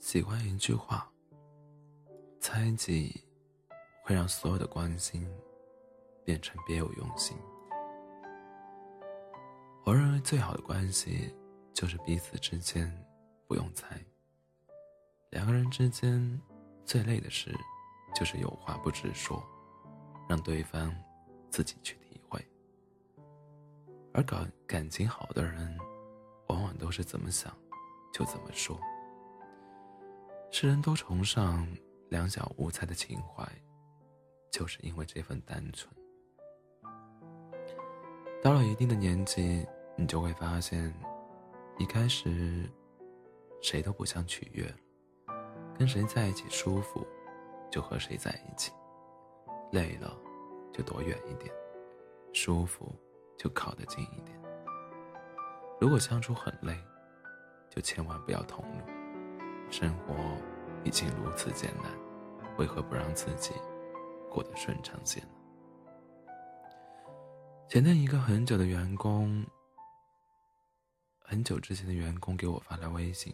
喜欢一句话：猜忌会让所有的关心变成别有用心。我认为最好的关系就是彼此之间不用猜。两个人之间最累的事就是有话不直说，让对方自己去体会。而感感情好的人，往往都是怎么想就怎么说。世人都崇尚两小无猜的情怀，就是因为这份单纯。到了一定的年纪，你就会发现，一开始谁都不想取悦，跟谁在一起舒服，就和谁在一起；累了，就躲远一点；舒服，就靠得近一点。如果相处很累，就千万不要同路。生活已经如此艰难，为何不让自己过得顺畅些呢？前天，一个很久的员工，很久之前的员工给我发来微信，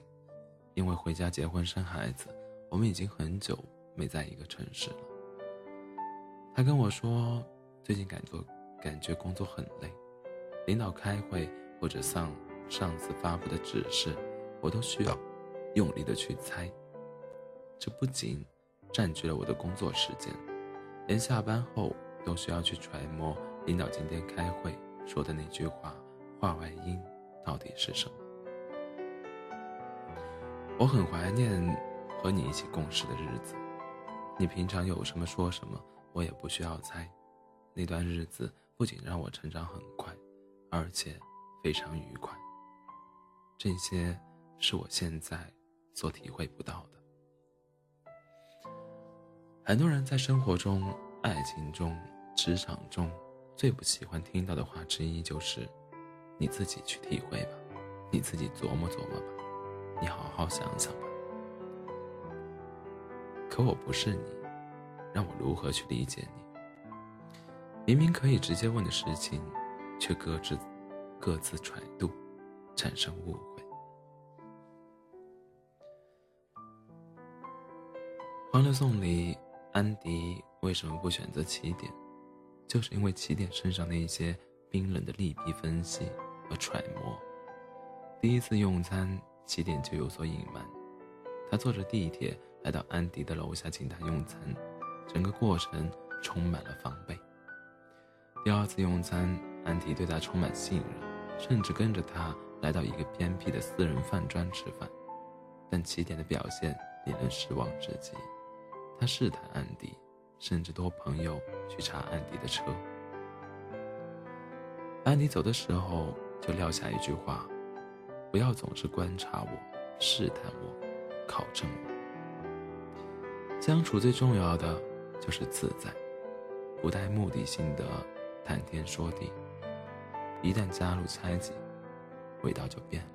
因为回家结婚生孩子，我们已经很久没在一个城市了。他跟我说，最近感觉感觉工作很累，领导开会或者上上司发布的指示，我都需要。用力的去猜，这不仅占据了我的工作时间，连下班后都需要去揣摩领导今天开会说的那句话话外音到底是什么。我很怀念和你一起共事的日子，你平常有什么说什么，我也不需要猜。那段日子不仅让我成长很快，而且非常愉快。这些是我现在。所体会不到的，很多人在生活中、爱情中、职场中，最不喜欢听到的话之一就是：“你自己去体会吧，你自己琢磨琢磨吧，你好好想想吧。”可我不是你，让我如何去理解你？明明可以直接问的事情，却各自各自揣度，产生误会。《欢乐颂》里，安迪为什么不选择起点？就是因为起点身上那些冰冷的利弊分析和揣摩。第一次用餐，起点就有所隐瞒。他坐着地铁来到安迪的楼下请他用餐，整个过程充满了防备。第二次用餐，安迪对他充满信任，甚至跟着他来到一个偏僻的私人饭庄吃饭。但起点的表现令人失望至极。他试探安迪，甚至托朋友去查安迪的车。安迪走的时候就撂下一句话：“不要总是观察我、试探我、考证我。相处最重要的就是自在，不带目的性的谈天说地。一旦加入猜忌，味道就变了。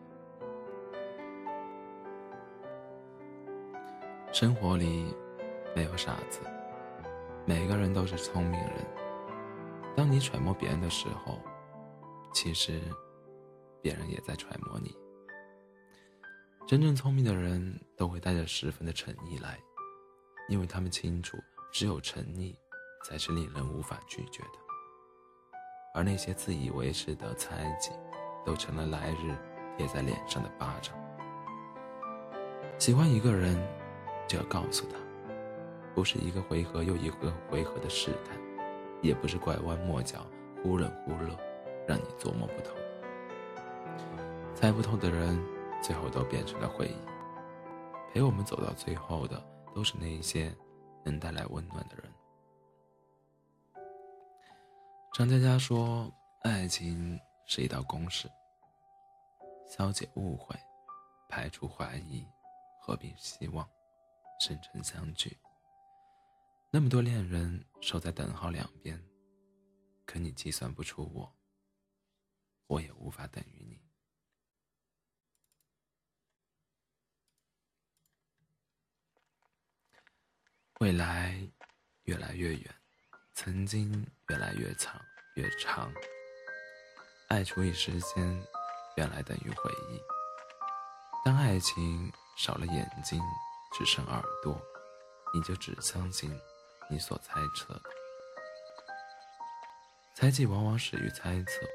生活里。”没有傻子，每个人都是聪明人。当你揣摩别人的时候，其实别人也在揣摩你。真正聪明的人都会带着十分的诚意来，因为他们清楚，只有诚意才是令人无法拒绝的。而那些自以为是的猜忌，都成了来日贴在脸上的巴掌。喜欢一个人，就要告诉他。不是一个回合又一个回合的试探，也不是拐弯抹角、忽冷忽热，让你琢磨不透。猜不透的人，最后都变成了回忆。陪我们走到最后的，都是那一些能带来温暖的人。张嘉佳说：“爱情是一道公式，消解误会，排除怀疑，合并希望，生成相聚。”那么多恋人守在等号两边，可你计算不出我，我也无法等于你。未来越来越远，曾经越来越长越长。爱除以时间，原来等于回忆。当爱情少了眼睛，只剩耳朵，你就只相信你所猜测的。猜忌往往始于猜测，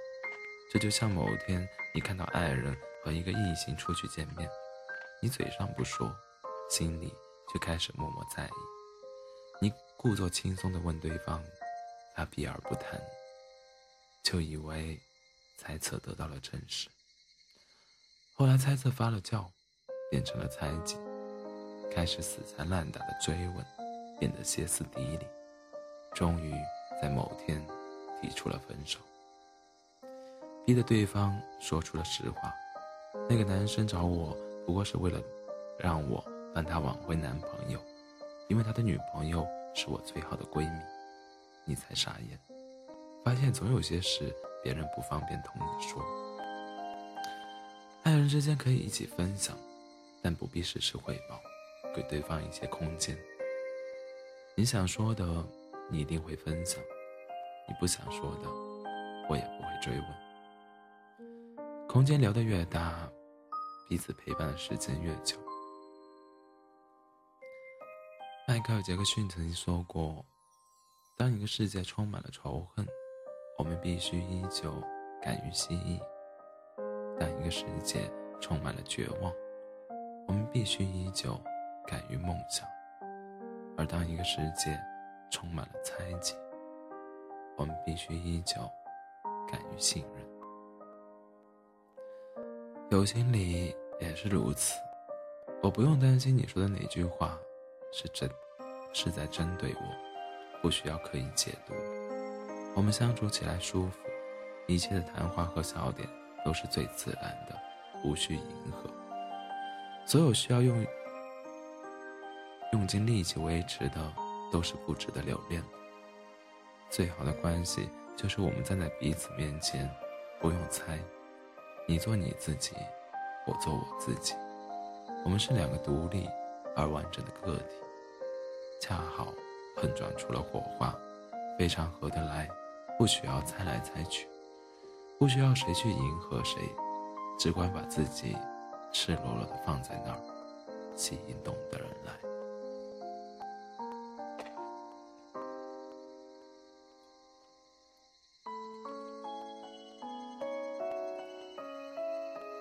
这就像某天你看到爱人和一个异性出去见面，你嘴上不说，心里却开始默默在意。你故作轻松地问对方，他避而不谈，就以为猜测得到了证实。后来猜测发了酵，变成了猜忌，开始死缠烂打的追问，变得歇斯底里，终于在某天。提出了分手，逼得对方说出了实话。那个男生找我不过是为了让我帮他挽回男朋友，因为他的女朋友是我最好的闺蜜。你才傻眼，发现总有些事别人不方便同你说。爱人之间可以一起分享，但不必事事汇报，给对方一些空间。你想说的，你一定会分享。你不想说的，我也不会追问。空间留得越大，彼此陪伴的时间越久。迈克尔·杰克逊曾经说过：“当一个世界充满了仇恨，我们必须依旧敢于蜥蜴；当一个世界充满了绝望，我们必须依旧敢于梦想；而当一个世界充满了猜忌，我们必须依旧敢于信任，友情里也是如此。我不用担心你说的哪句话是真，是在针对我，不需要刻意解读。我们相处起来舒服，一切的谈话和笑点都是最自然的，无需迎合。所有需要用用尽力气维持的，都是不值得留恋的。最好的关系就是我们站在彼此面前，不用猜，你做你自己，我做我自己，我们是两个独立而完整的个体，恰好碰撞出了火花，非常合得来，不需要猜来猜去，不需要谁去迎合谁，只管把自己赤裸裸的放在那儿，吸引懂的人来。